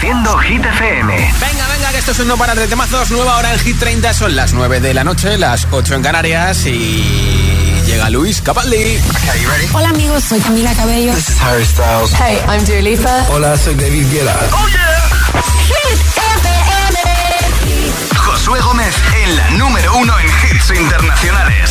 Reproduciendo Hit FM. Venga, venga, que esto es un no parar de temazos. Nueva hora en Hit 30, son las 9 de la noche, las 8 en Canarias y llega Luis Capaldi. Hola amigos, soy Camila Cabello. This is Harry Styles. Hey, I'm Dua Lipa. Hola, soy David Guetta. ¡Oh, yeah! Hit FM. Josué Gómez en la número uno en hits internacionales.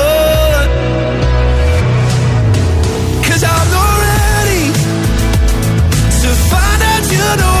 Find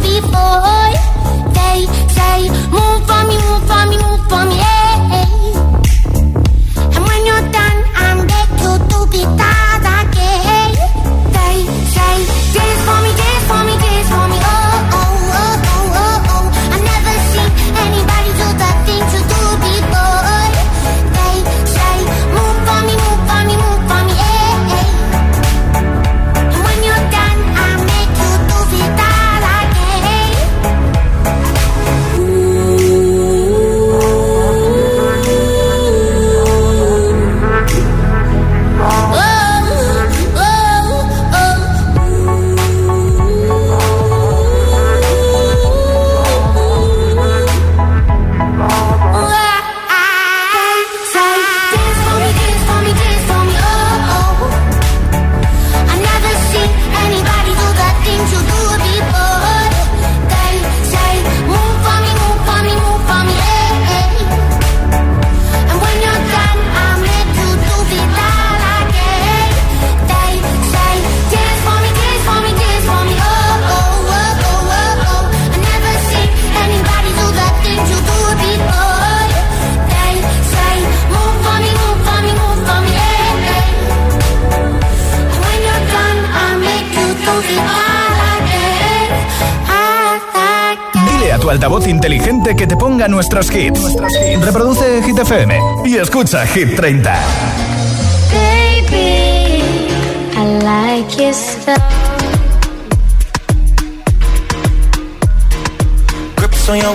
Before. Nuestros hits. Reproduce Hit FM y escucha Hit 30. Baby, I like your stuff. Grips on your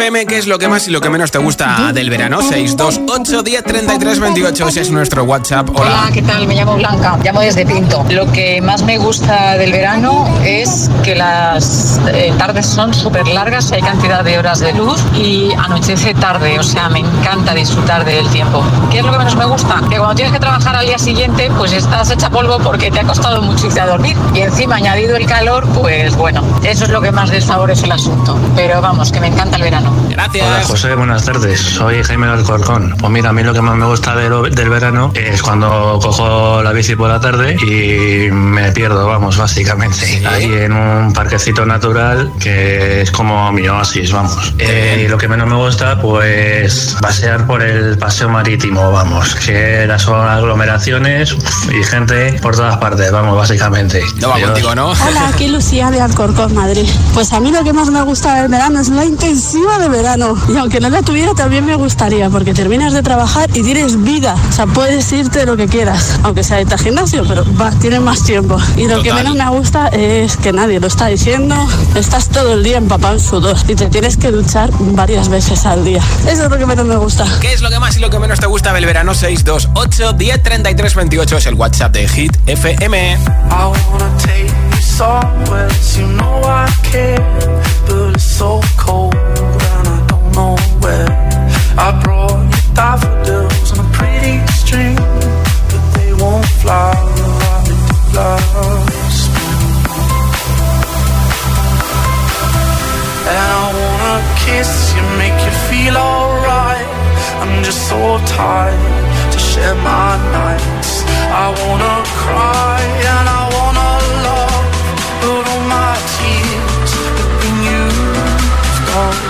FM, ¿qué es lo que más y lo que menos te gusta del verano? 628 10 33 28, ese es nuestro WhatsApp. Hola. Hola, ¿qué tal? Me llamo Blanca, llamo desde Pinto. Lo que más me gusta del verano es que las eh, tardes son súper largas, hay cantidad de horas de luz y anochece tarde, o sea, me encanta disfrutar del tiempo. ¿Qué es lo que menos me gusta? Que cuando tienes que trabajar al día siguiente, pues estás hecha polvo porque te ha costado a dormir. Y encima añadido el calor, pues bueno, eso es lo que más desfavorece el asunto. Pero vamos, que me encanta el verano. Gracias. Hola José, buenas tardes. Soy Jaime Alcorcón. Pues mira, a mí lo que más me gusta del, del verano es cuando cojo la bici por la tarde y me pierdo, vamos, básicamente. Ahí en un parquecito natural que es como mi oasis, vamos. Eh, y lo que menos me gusta, pues pasear por el paseo marítimo, vamos. Que las son aglomeraciones y gente por todas partes, vamos, básicamente. No va Adiós. contigo, ¿no? Hola, aquí Lucía de Alcorcón, Madrid. Pues a mí lo que más me gusta del verano es la intensiva de verano. Y aunque no la tuviera, también me gustaría, porque terminas de trabajar y tienes vida. O sea, puedes irte lo que quieras, aunque sea de gimnasio, pero va, tienes más tiempo. Y lo que menos me gusta es que nadie lo está diciendo. Estás todo el día empapado en sudor y te tienes que duchar varias veces al día. Eso es lo que menos me gusta. ¿Qué es lo que más y lo que menos te gusta del verano? 628 10 33 28 es el WhatsApp de Hit FM. I wanna take you somewhere, you know I care, but it's so cold and I where. I brought you daffodils on a pretty string, but they won't fly like did last. And I wanna kiss you, make you feel alright. I'm just so tired to share my nights. I wanna cry and I wanna love, but all my tears have been used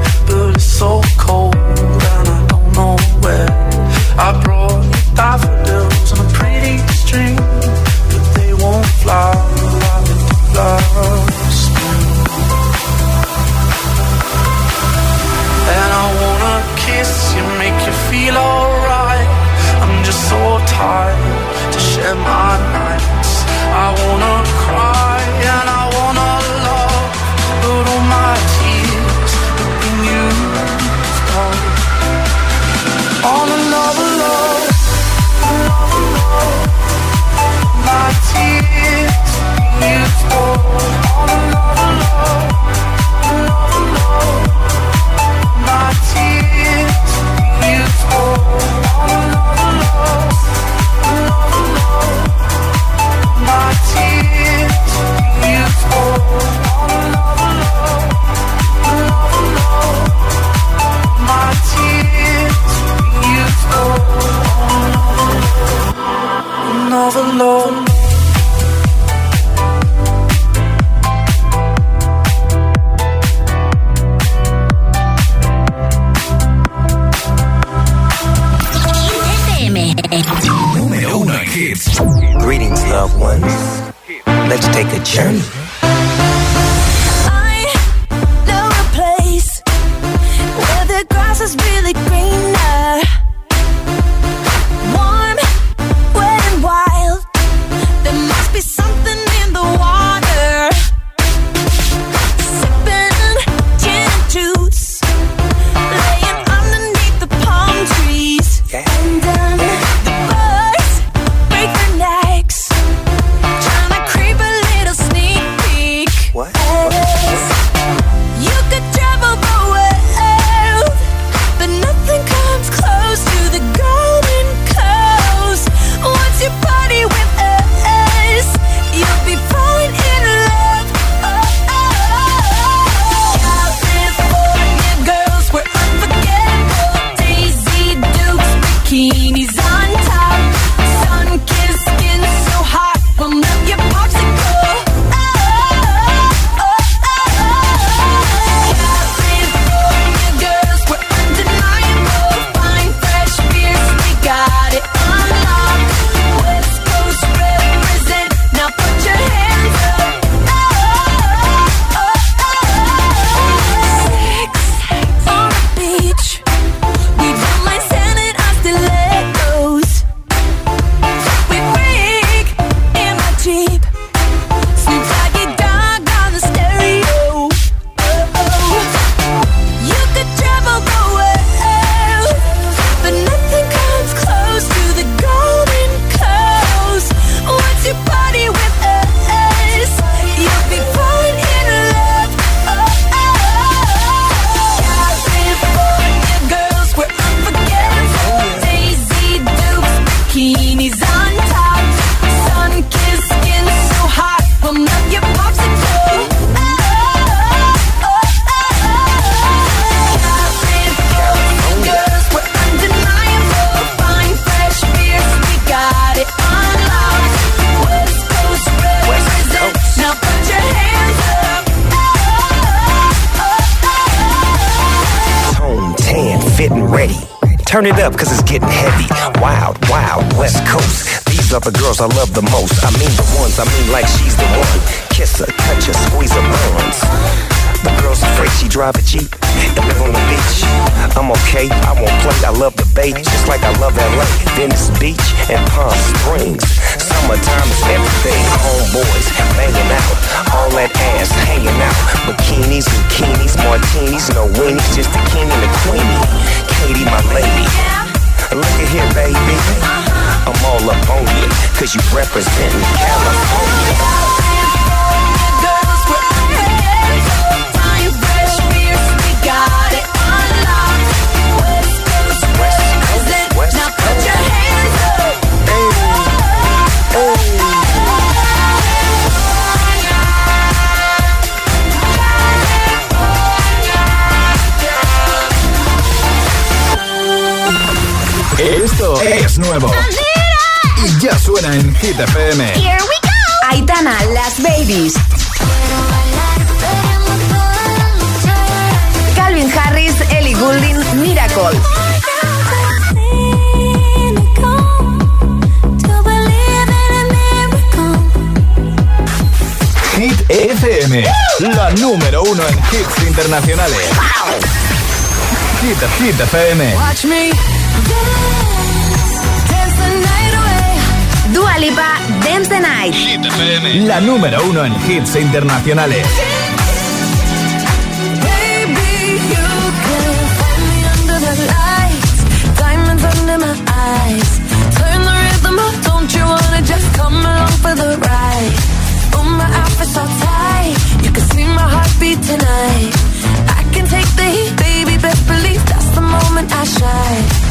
another cause you representing California. En Hit FM. Here we go. Aitana, las babies. Calvin Harris, Ellie Goulding, Miracle. Hit FM, la número uno en hits internacionales. Hit, Hit FM. Watch me. Lipa, Dance the Night. Hit FM, la número uno en hits internacionales. Baby, you can find me under the lights. Diamonds under my eyes. Turn the rhythm up, don't you wanna just come along for the ride? Oh, my outfit's so tight. You can see my heartbeat tonight. I can take the heat, baby, best believe that's the moment I shine.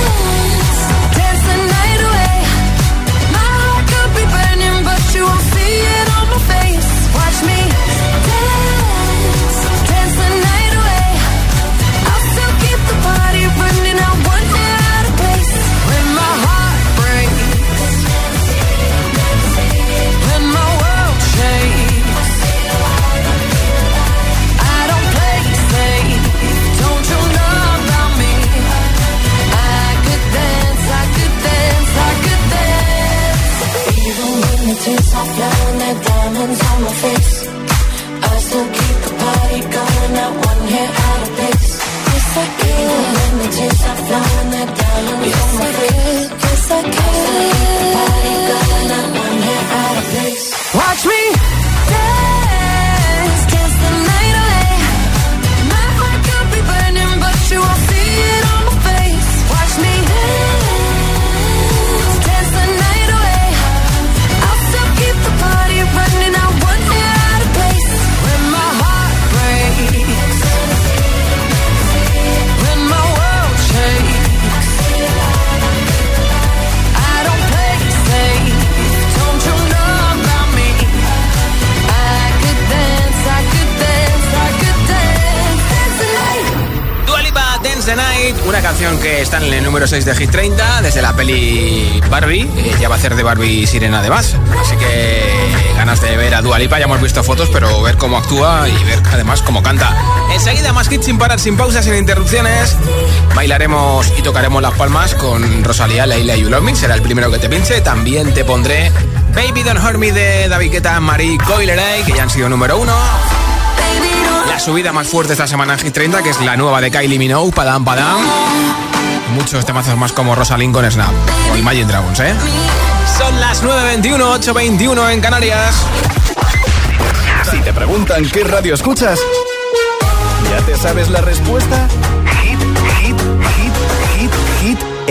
diamonds on my face. I still keep the party going, not one hair out of place. Yes, I can. Even when the tears are flowing, like diamonds on my face. Yes, I can. I still keep the party going, not one hair out of place. Watch me canción que está en el número 6 de Hit 30 desde la peli Barbie, eh, ya va a hacer de Barbie Sirena además, así que ganas de ver a Dua Lipa, ya hemos visto fotos, pero ver cómo actúa y ver además cómo canta. Enseguida más hits sin parar, sin pausas, sin interrupciones, bailaremos y tocaremos las palmas con Rosalía, Leila y Me, será el primero que te pinche, también te pondré Baby Don't Hurt Me de David Guetta, Marie Coileray, que ya han sido número uno. La subida más fuerte esta semana en Hit 30, que es la nueva de Kylie Minogue, Padam Padam. muchos temazos más como Rosalind con Snap o Imagine Dragons, ¿eh? Son las 9.21, 8.21 en Canarias. Si te preguntan qué radio escuchas, ¿ya te sabes la respuesta?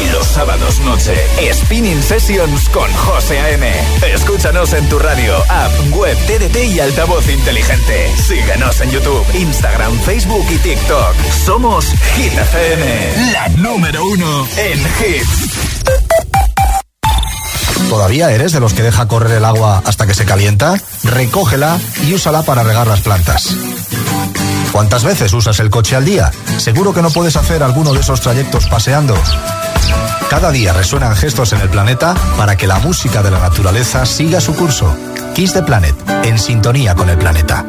Y los sábados noche, Spinning Sessions con José A.M. Escúchanos en tu radio, app, web, TDT y altavoz inteligente. Síguenos en YouTube, Instagram, Facebook y TikTok. Somos Hit FM, la número uno en hits. ¿Todavía eres de los que deja correr el agua hasta que se calienta? Recógela y úsala para regar las plantas. ¿Cuántas veces usas el coche al día? Seguro que no puedes hacer alguno de esos trayectos paseando. Cada día resuenan gestos en el planeta para que la música de la naturaleza siga su curso. Kiss the Planet, en sintonía con el planeta.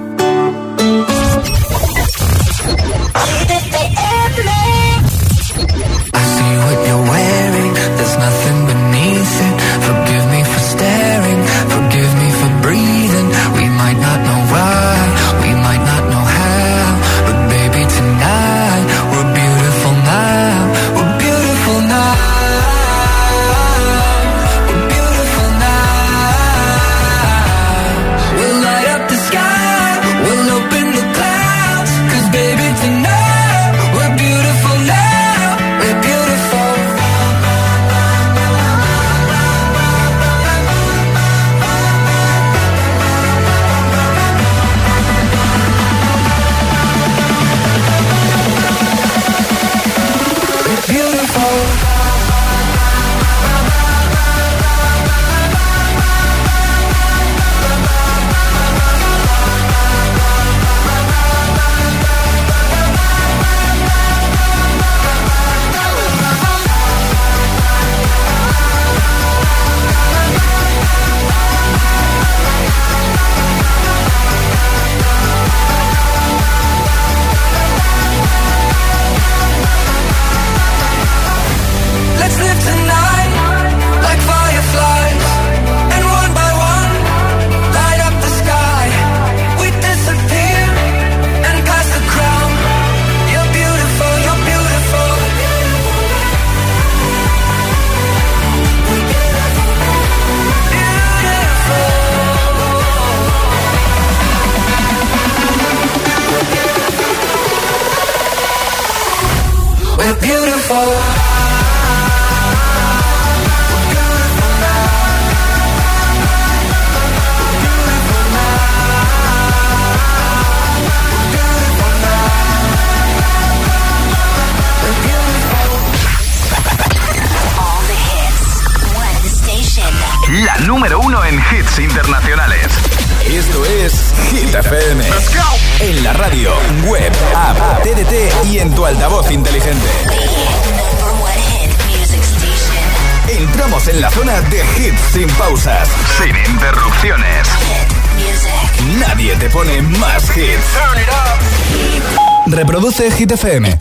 FM.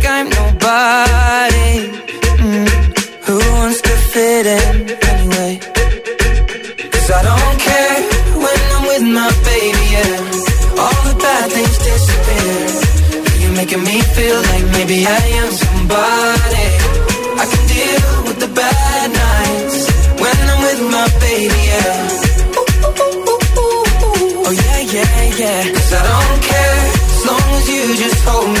I'm. Mm. Who wants to fit in anyway? Cause I don't care when I'm with my baby, yeah. All the bad things disappear. You're making me feel like maybe I am somebody. I can deal with the bad nights when I'm with my baby, yeah. Oh yeah, yeah, yeah. Cause I don't care as long as you just hold me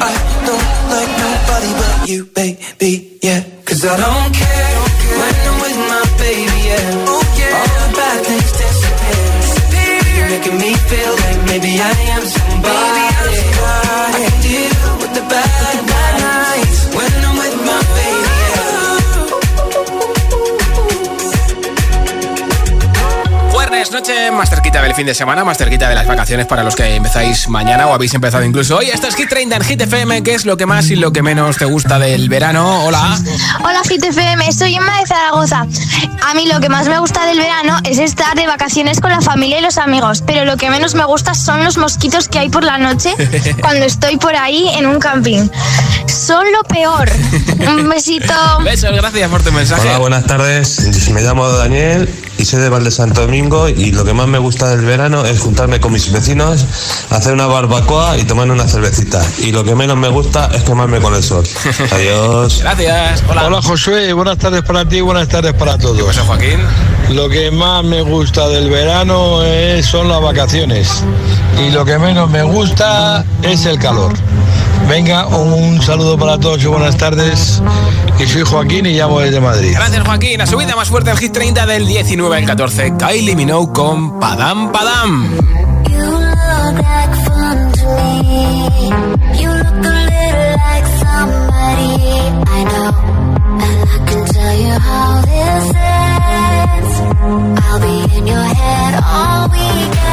I don't like nobody but you, baby. Yeah, cause I don't care when I'm with my baby. Yeah, oh, All the bad things disappear. You're making me feel like maybe I am somebody. I noche más cerquita del fin de semana, más cerquita de las vacaciones para los que empezáis mañana o habéis empezado incluso hoy. Esto es Hit 30 en Hit FM, ¿qué es lo que más y lo que menos te gusta del verano? Hola. Hola GTFM, soy Emma de Zaragoza. A mí lo que más me gusta del verano es estar de vacaciones con la familia y los amigos, pero lo que menos me gusta son los mosquitos que hay por la noche cuando estoy por ahí en un camping. Son lo peor. Un besito. Besos, gracias por tu mensaje. Hola, buenas tardes. Me llamo Daniel y soy de Valde Santo Domingo y lo que más me gusta del verano es juntarme con mis vecinos, hacer una barbacoa y tomar una cervecita. Y lo que menos me gusta es quemarme con el sol. Adiós. Gracias. Hola. Hola Josué, buenas tardes para ti, buenas tardes para todos. ¿Qué Joaquín? Lo que más me gusta del verano es- son las vacaciones y lo que menos me gusta es el calor. Venga, un saludo para todos y buenas tardes. Y soy Joaquín y llamo desde Madrid. Gracias, Joaquín. La subida más fuerte del Hit 30 del 19 al 14. Kylie Minogue con Padam Padam. I'll be in your head all weekend.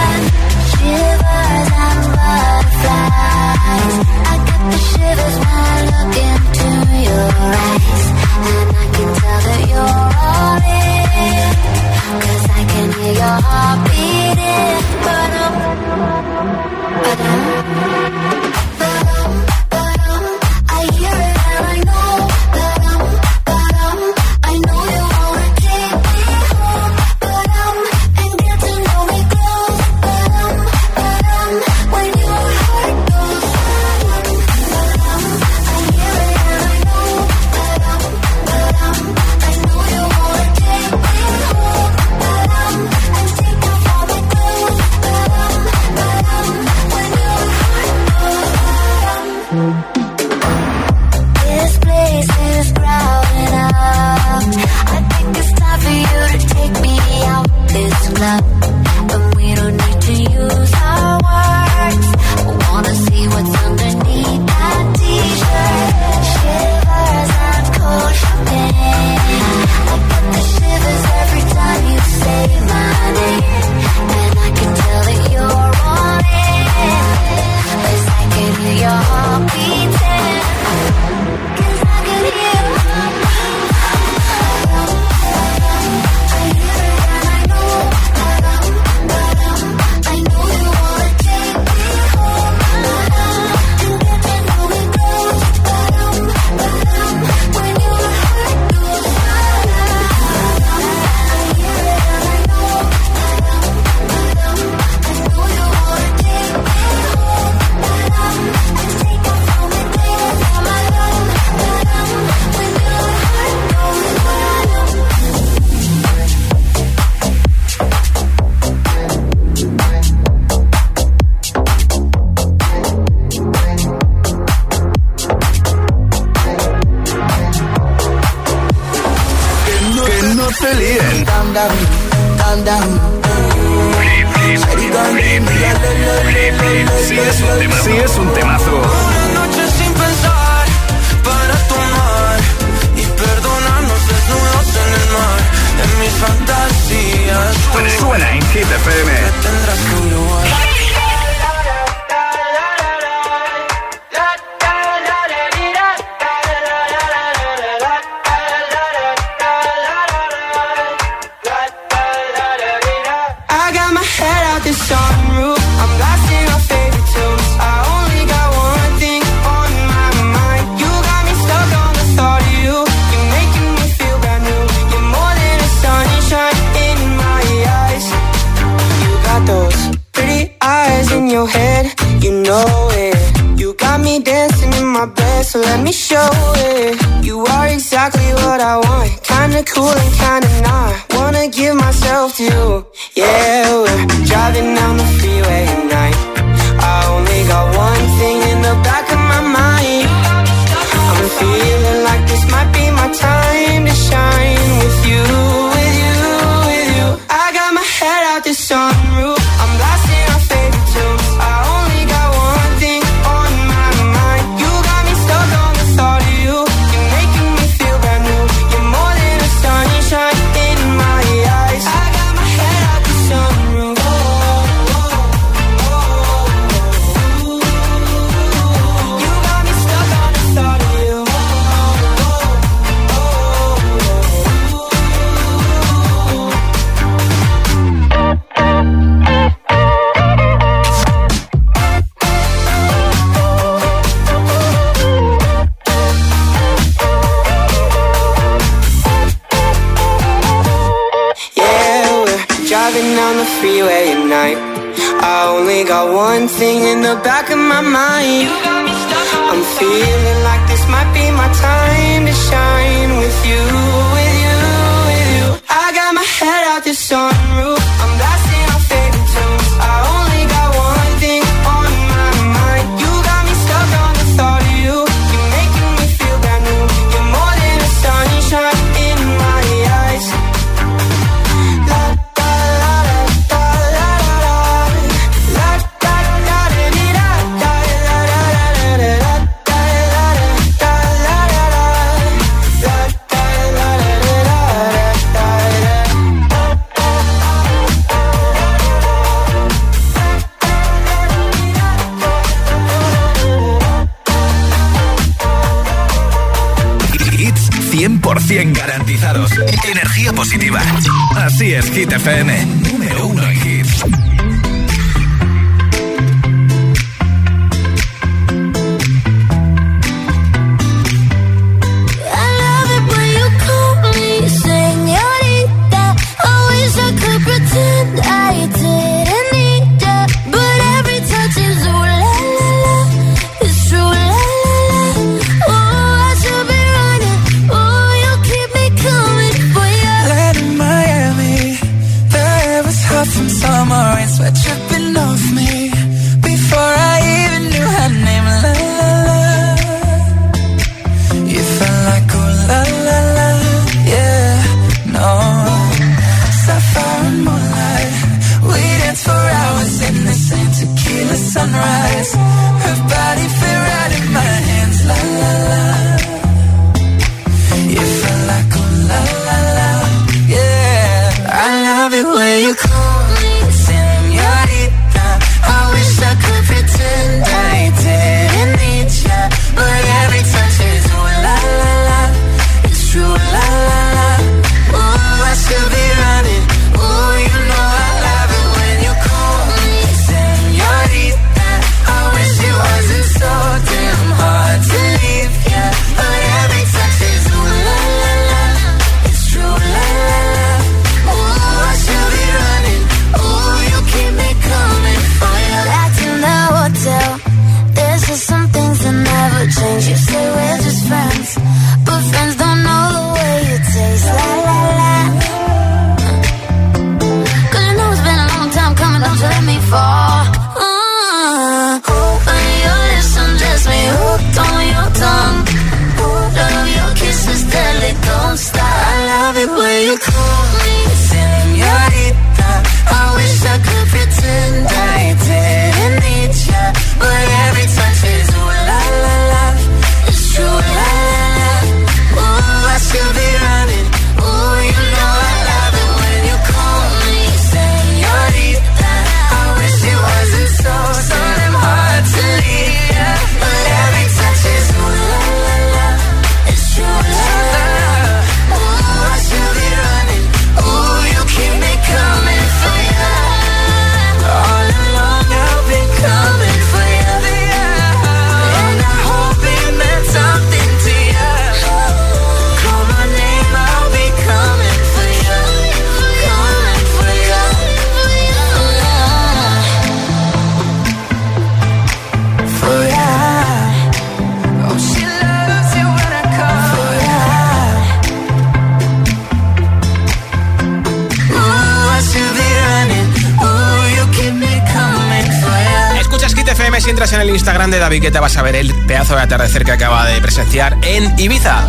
Instagram de David que te vas a ver el pedazo de atardecer que acaba de presenciar en Ibiza.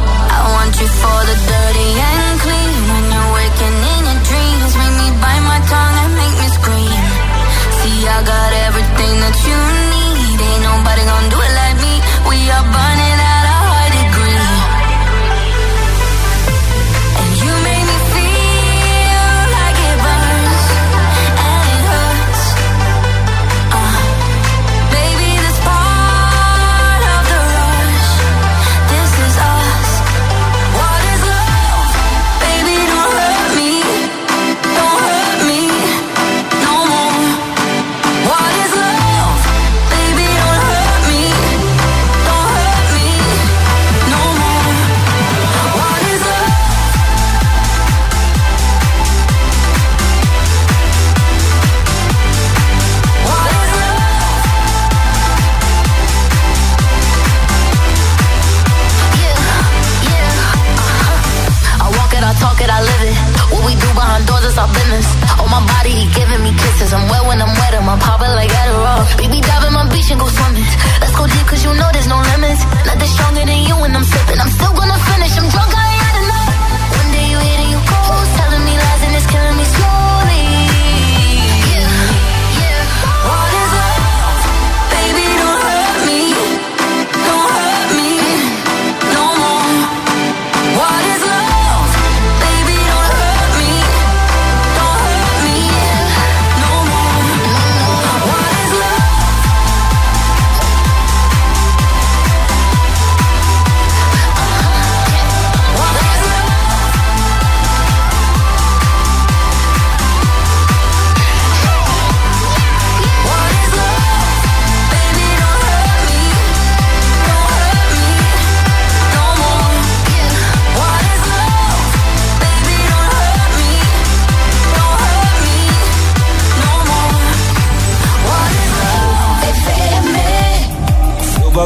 behind doors, it's our business. On my body, he giving me kisses. I'm wet when I'm wet, I'm popping like Adderall. Baby, dive in my beach and go swimming. Let's go deep, cause you know there's no limits. Nothing stronger than you when I'm sipping. I'm still gonna finish, I'm drunk, I ain't had enough. One day you hit and you go, telling me lies and it's killing me slow.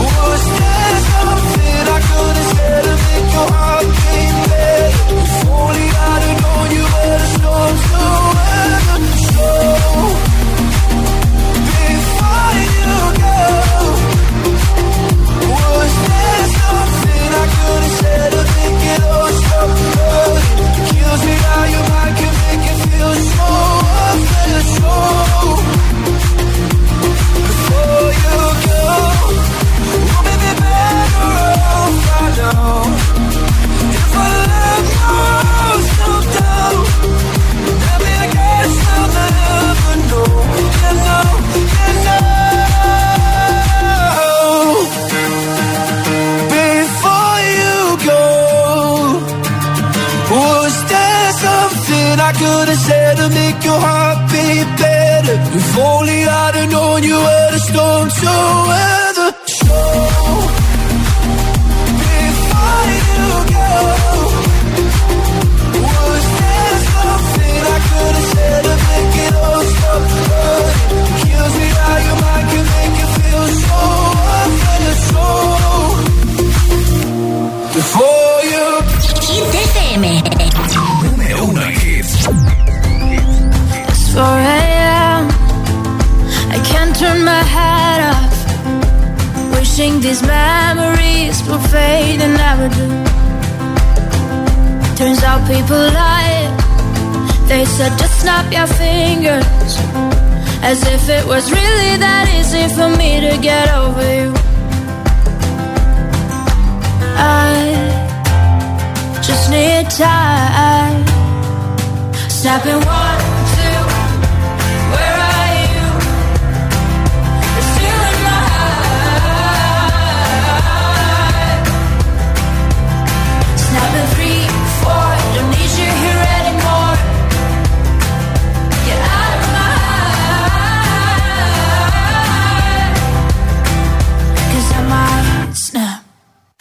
Was there something I could've said to make your heart beat?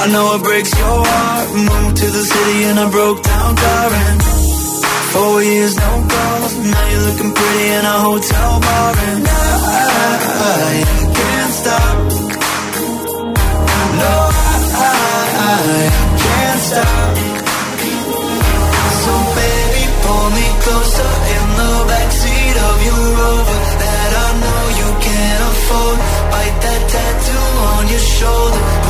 I know it breaks your heart. Moved to the city and I broke down crying. Four years, no calls. Now you're looking pretty in a hotel bar. And I, can't stop. No, I, can't stop. So baby, pull me closer in the backseat of your Rover that I know you can't afford. Bite that tattoo on your shoulder.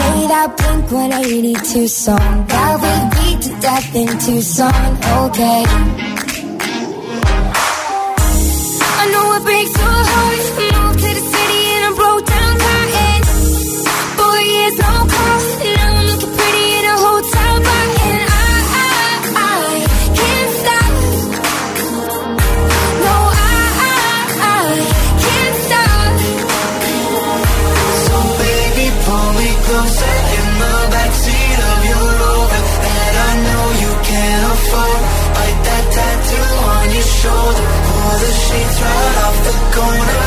Play that Blink 182 song that we beat to death in Tucson. Okay. Right off the corner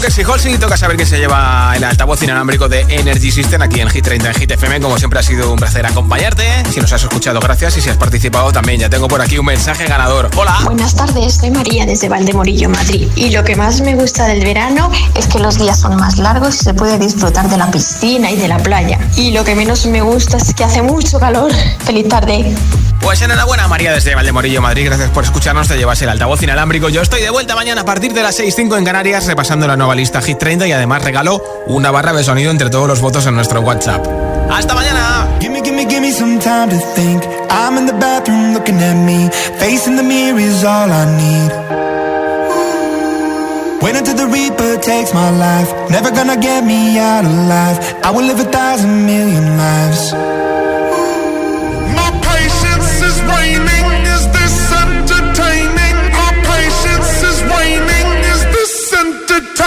que si Halsey, toca saber quién se lleva el altavoz inalámbrico de Energy System aquí en Hit 30 en Hit FM. Como siempre ha sido un placer acompañarte. Si nos has escuchado, gracias. Y si has participado también, ya tengo por aquí un mensaje ganador. Hola. Buenas tardes, soy María desde Valdemorillo, Madrid. Y lo que más me gusta del verano es que los días son más largos y se puede disfrutar de la piscina y de la playa. Y lo que menos me gusta es que hace mucho calor. Feliz tarde. Pues enhorabuena María desde Valdemorillo, Madrid. Gracias por escucharnos. Te llevas el altavoz inalámbrico. Yo estoy de vuelta mañana a partir de las 6.05 en Canarias repasando la nueva lista Hit 30 y además regalo una barra de sonido entre todos los votos en nuestro WhatsApp. ¡Hasta mañana! Gimme, gimme, gimme some time to think. I'm in the bathroom looking at me. Facing the mirror is all I need. Wait until the Reaper takes my life. Never gonna get me out alive. I will live a thousand million lives.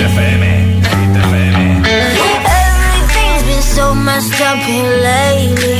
FM. Everything's been so messed up here lately.